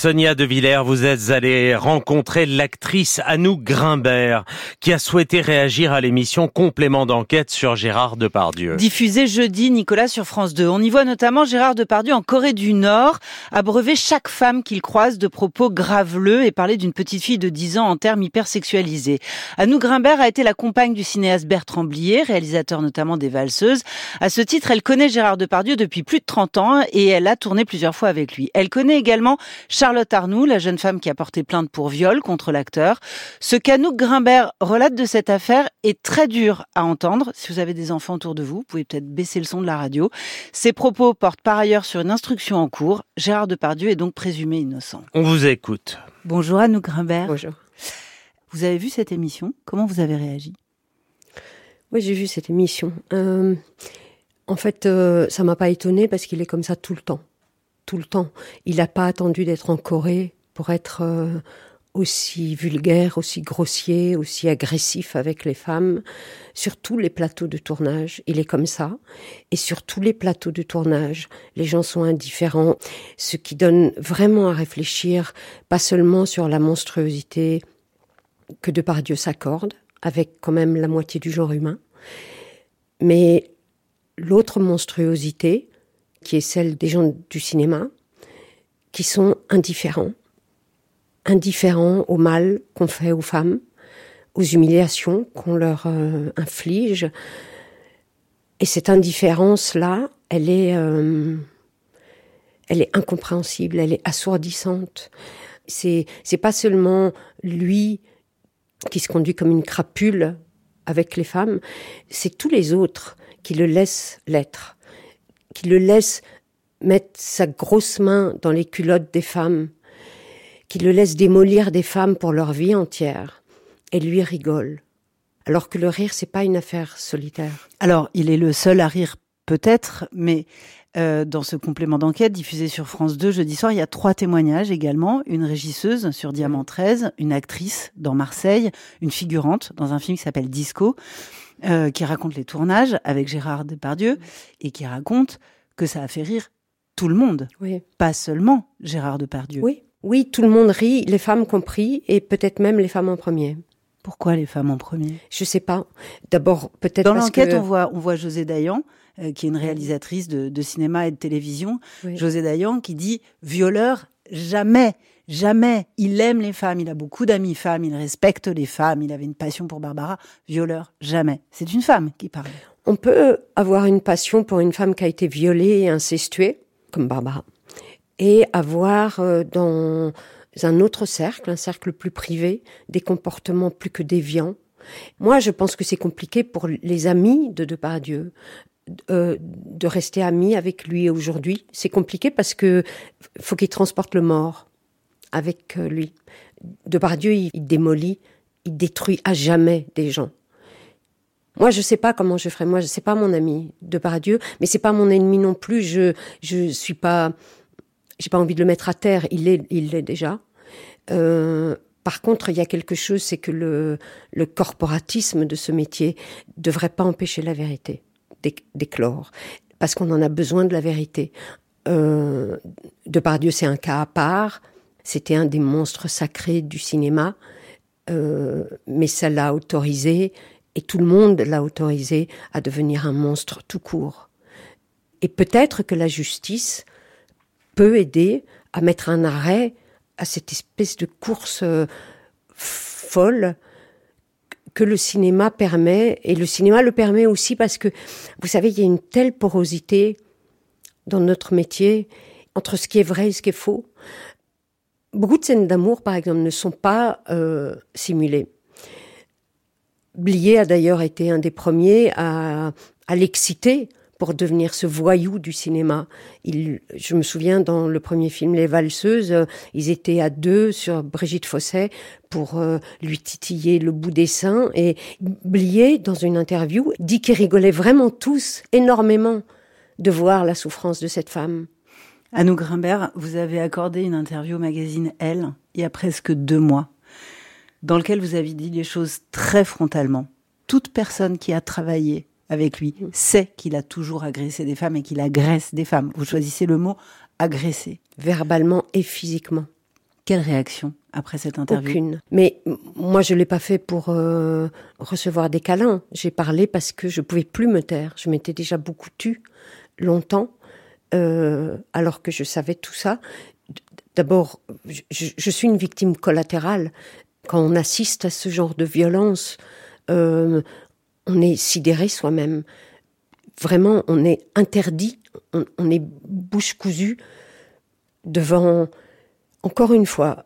Sonia De Villers, vous êtes allée rencontrer l'actrice Anouk Grimbert, qui a souhaité réagir à l'émission Complément d'enquête sur Gérard Depardieu. Diffusée jeudi, Nicolas, sur France 2. On y voit notamment Gérard Depardieu en Corée du Nord, abreuver chaque femme qu'il croise de propos graveleux et parler d'une petite fille de 10 ans en termes hypersexualisés. Anouk Grimbert a été la compagne du cinéaste Bertrand Blier, réalisateur notamment des Valseuses. À ce titre, elle connaît Gérard Depardieu depuis plus de 30 ans et elle a tourné plusieurs fois avec lui. Elle connaît également Charlotte Arnoux, la jeune femme qui a porté plainte pour viol contre l'acteur. Ce qu'Anouk Grimbert relate de cette affaire est très dur à entendre. Si vous avez des enfants autour de vous, vous pouvez peut-être baisser le son de la radio. Ses propos portent par ailleurs sur une instruction en cours. Gérard Depardieu est donc présumé innocent. On vous écoute. Bonjour Anouk Grimbert. Bonjour. Vous avez vu cette émission? Comment vous avez réagi? Oui, j'ai vu cette émission. Euh, en fait, euh, ça m'a pas étonné parce qu'il est comme ça tout le temps. Tout le temps. Il n'a pas attendu d'être en Corée pour être euh, aussi vulgaire, aussi grossier, aussi agressif avec les femmes. Sur tous les plateaux de tournage, il est comme ça. Et sur tous les plateaux de tournage, les gens sont indifférents. Ce qui donne vraiment à réfléchir, pas seulement sur la monstruosité que Depardieu s'accorde, avec quand même la moitié du genre humain, mais l'autre monstruosité, qui est celle des gens du cinéma, qui sont indifférents, indifférents au mal qu'on fait aux femmes, aux humiliations qu'on leur euh, inflige. Et cette indifférence-là, elle est, euh, elle est incompréhensible, elle est assourdissante. C'est, c'est pas seulement lui qui se conduit comme une crapule avec les femmes, c'est tous les autres qui le laissent l'être, qui le laissent mettre sa grosse main dans les culottes des femmes, qui le laisse démolir des femmes pour leur vie entière, et lui rigole. Alors que le rire, c'est pas une affaire solitaire. Alors, il est le seul à rire peut-être, mais euh, dans ce complément d'enquête diffusé sur France 2 jeudi soir, il y a trois témoignages également. Une régisseuse sur Diamant 13, une actrice dans Marseille, une figurante dans un film qui s'appelle Disco, euh, qui raconte les tournages avec Gérard Depardieu et qui raconte que ça a fait rire tout le monde, Oui. pas seulement Gérard Depardieu. Oui. Oui, tout le monde rit, les femmes compris, et peut-être même les femmes en premier. Pourquoi les femmes en premier? Je sais pas. D'abord, peut-être Dans l'enquête, que... on voit, on voit José Dayan, euh, qui est une réalisatrice de, de cinéma et de télévision. Oui. José Dayan qui dit violeur, jamais, jamais. Il aime les femmes, il a beaucoup d'amis femmes, il respecte les femmes, il avait une passion pour Barbara. Violeur, jamais. C'est une femme qui parle. On peut avoir une passion pour une femme qui a été violée et incestuée, comme Barbara, et avoir euh, dans un autre cercle, un cercle plus privé, des comportements plus que déviants. Moi, je pense que c'est compliqué pour les amis de Depardieu euh, de rester amis avec lui aujourd'hui. C'est compliqué parce que faut qu'il transporte le mort avec euh, lui. Depardieu, il, il démolit, il détruit à jamais des gens. Moi, je sais pas comment je ferais. Moi, c'est pas mon ami Depardieu, mais c'est pas mon ennemi non plus. Je, je suis pas, j'ai pas envie de le mettre à terre. Il l'est, il l'est déjà. Euh, par contre, il y a quelque chose, c'est que le, corporatisme de ce métier devrait pas empêcher la vérité d'éc- d'éclore, parce qu'on en a besoin de la vérité. Euh, Depardieu, c'est un cas à part. C'était un des monstres sacrés du cinéma, euh, mais ça l'a autorisé, et tout le monde l'a autorisé à devenir un monstre tout court. Et peut-être que la justice peut aider à mettre un arrêt à cette espèce de course euh, folle que le cinéma permet, et le cinéma le permet aussi parce que, vous savez, il y a une telle porosité dans notre métier entre ce qui est vrai et ce qui est faux. Beaucoup de scènes d'amour, par exemple, ne sont pas euh, simulées. Blier a d'ailleurs été un des premiers à, à l'exciter pour devenir ce voyou du cinéma. Il, je me souviens dans le premier film Les Valseuses, euh, ils étaient à deux sur Brigitte Fosset pour euh, lui titiller le bout des seins et Blier, dans une interview, dit qu'ils rigolaient vraiment tous énormément de voir la souffrance de cette femme. Anouk Grimbert, vous avez accordé une interview au magazine Elle il y a presque deux mois, dans lequel vous avez dit les choses très frontalement. Toute personne qui a travaillé avec lui sait qu'il a toujours agressé des femmes et qu'il agresse des femmes. Vous choisissez le mot agresser. verbalement et physiquement. Quelle réaction après cette interview? Aucune. Mais moi, je l'ai pas fait pour euh, recevoir des câlins. J'ai parlé parce que je pouvais plus me taire. Je m'étais déjà beaucoup tue longtemps, euh, alors que je savais tout ça. D'abord, je, je, suis une victime collatérale. Quand on assiste à ce genre de violence, euh, on est sidéré soi-même. Vraiment, on est interdit, on, on est bouche cousue devant, encore une fois,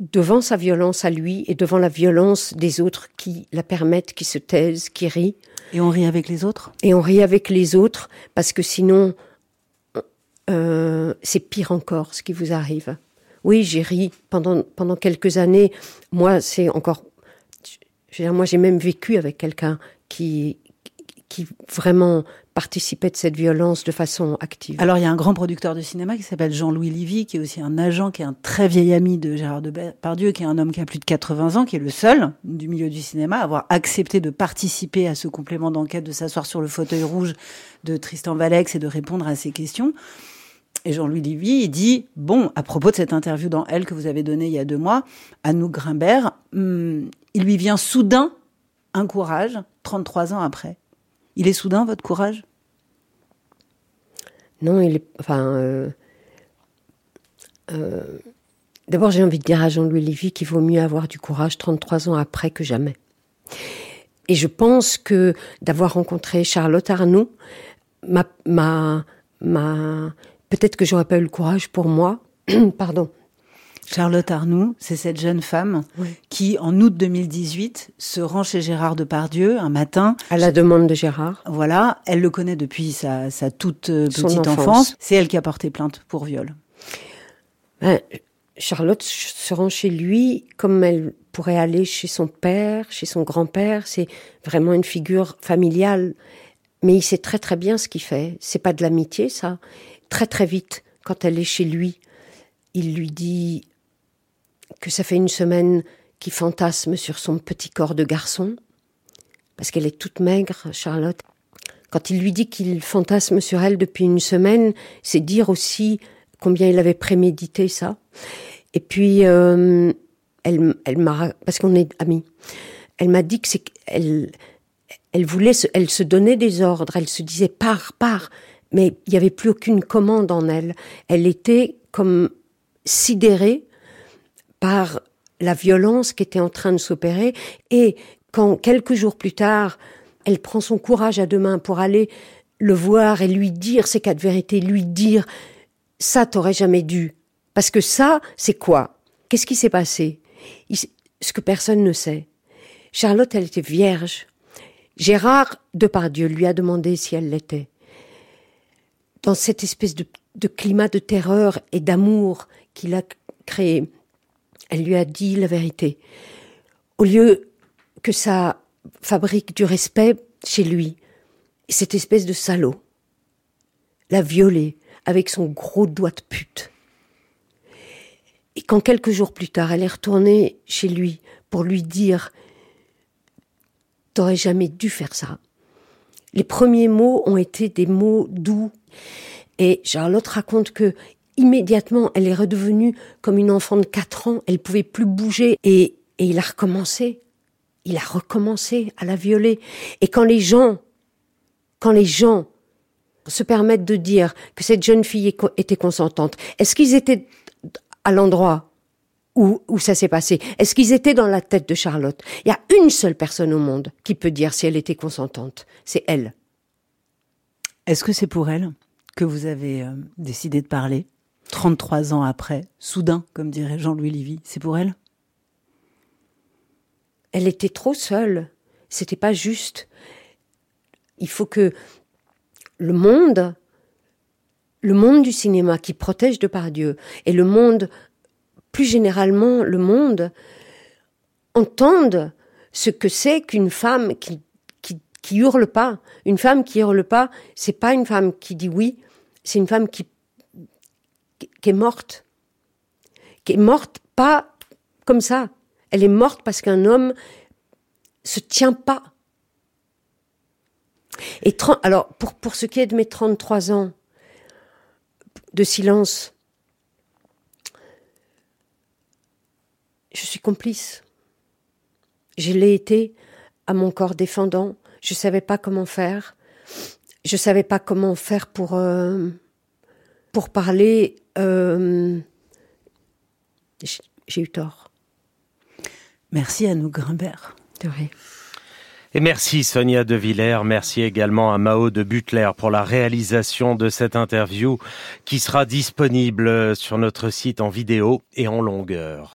devant sa violence à lui et devant la violence des autres qui la permettent, qui se taisent, qui rient. Et on rit avec les autres? Et on rit avec les autres parce que sinon, euh, c'est pire encore ce qui vous arrive. Oui, j'ai ri pendant, pendant quelques années. Moi, c'est encore... Je veux dire, moi, j'ai même vécu avec quelqu'un qui, qui vraiment participait de cette violence de façon active. Alors il y a un grand producteur de cinéma qui s'appelle Jean-Louis Livy, qui est aussi un agent, qui est un très vieil ami de Gérard Depardieu, qui est un homme qui a plus de 80 ans, qui est le seul du milieu du cinéma à avoir accepté de participer à ce complément d'enquête, de s'asseoir sur le fauteuil rouge de Tristan Valex et de répondre à ces questions. Et Jean-Louis Livy, il dit, bon, à propos de cette interview dans Elle que vous avez donnée il y a deux mois, à nous Grimbert, hum, il lui vient soudain un courage, 33 ans après. Il est soudain, votre courage? Non, il est. Enfin. Euh, euh, d'abord, j'ai envie de dire à Jean-Louis Lévy qu'il vaut mieux avoir du courage 33 ans après que jamais. Et je pense que d'avoir rencontré Charlotte Arnoux m'a. Peut-être que j'aurais pas eu le courage pour moi, pardon, Charlotte Arnoux, c'est cette jeune femme qui, en août 2018, se rend chez Gérard Depardieu un matin. À la demande de Gérard. Voilà, elle le connaît depuis sa, toute euh, petite enfance. C'est elle qui a porté plainte pour viol. Ben, Charlotte se rend chez lui comme elle pourrait aller chez son père, chez son grand-père. C'est vraiment une figure familiale. Mais il sait très très bien ce qu'il fait. C'est pas de l'amitié, ça. Très très vite, quand elle est chez lui, il lui dit que ça fait une semaine qu'il fantasme sur son petit corps de garçon, parce qu'elle est toute maigre, Charlotte. Quand il lui dit qu'il fantasme sur elle depuis une semaine, c'est dire aussi combien il avait prémédité ça. Et puis, euh, elle, elle m'a, parce qu'on est amis, elle m'a dit que c'est qu'elle, elle voulait, se, elle se donnait des ordres, elle se disait pars, pars, mais il n'y avait plus aucune commande en elle. Elle était comme sidérée par la violence qui était en train de s'opérer et quand quelques jours plus tard, elle prend son courage à deux mains pour aller le voir et lui dire ces quatre vérités, lui dire ça t'aurais jamais dû. Parce que ça, c'est quoi? Qu'est-ce qui s'est passé? Ce que personne ne sait. Charlotte, elle était vierge. Gérard Depardieu lui a demandé si elle l'était. Dans cette espèce de, climat de terreur et d'amour qu'il a créé, elle lui a dit la vérité. Au lieu que ça fabrique du respect chez lui, cette espèce de salaud l'a violée avec son gros doigt de pute. Et quand quelques jours plus tard, elle est retournée chez lui pour lui dire T'aurais jamais dû faire ça. Les premiers mots ont été des mots doux. Et Charlotte raconte que immédiatement, elle est redevenue comme une enfant de 4 ans. Elle pouvait plus bouger et, et il a recommencé. Il a recommencé à la violer. Et quand les gens, quand les gens se permettent de dire que cette jeune fille était consentante, est-ce qu'ils étaient à l'endroit? Où, où ça s'est passé Est-ce qu'ils étaient dans la tête de Charlotte? Il y a une seule personne au monde qui peut dire si elle était consentante. C'est elle. Est-ce que c'est pour elle que vous avez euh, décidé de parler 33 ans après, soudain, comme dirait Jean-Louis Livy, c'est pour elle? Elle était trop seule. C'était pas juste. Il faut que le monde, le monde du cinéma qui protège de par Dieu et le monde, plus généralement, le monde, entende ce que c'est qu'une femme qui, hurle pas. Une femme qui hurle pas, c'est pas une femme qui dit oui, c'est une femme qui qui est morte. Qui est morte pas comme ça. Elle est morte parce qu'un homme se tient pas. Et alors, pour, pour ce qui est de mes 33 ans de silence, je suis complice. Je l'ai été à mon corps défendant. Je savais pas comment faire. Je savais pas comment faire pour euh, pour parler. Euh, j'ai eu tort. Merci à nous Grimbert. De rien. Et merci Sonia De Villers, merci également à Mao de Butler pour la réalisation de cette interview qui sera disponible sur notre site en vidéo et en longueur.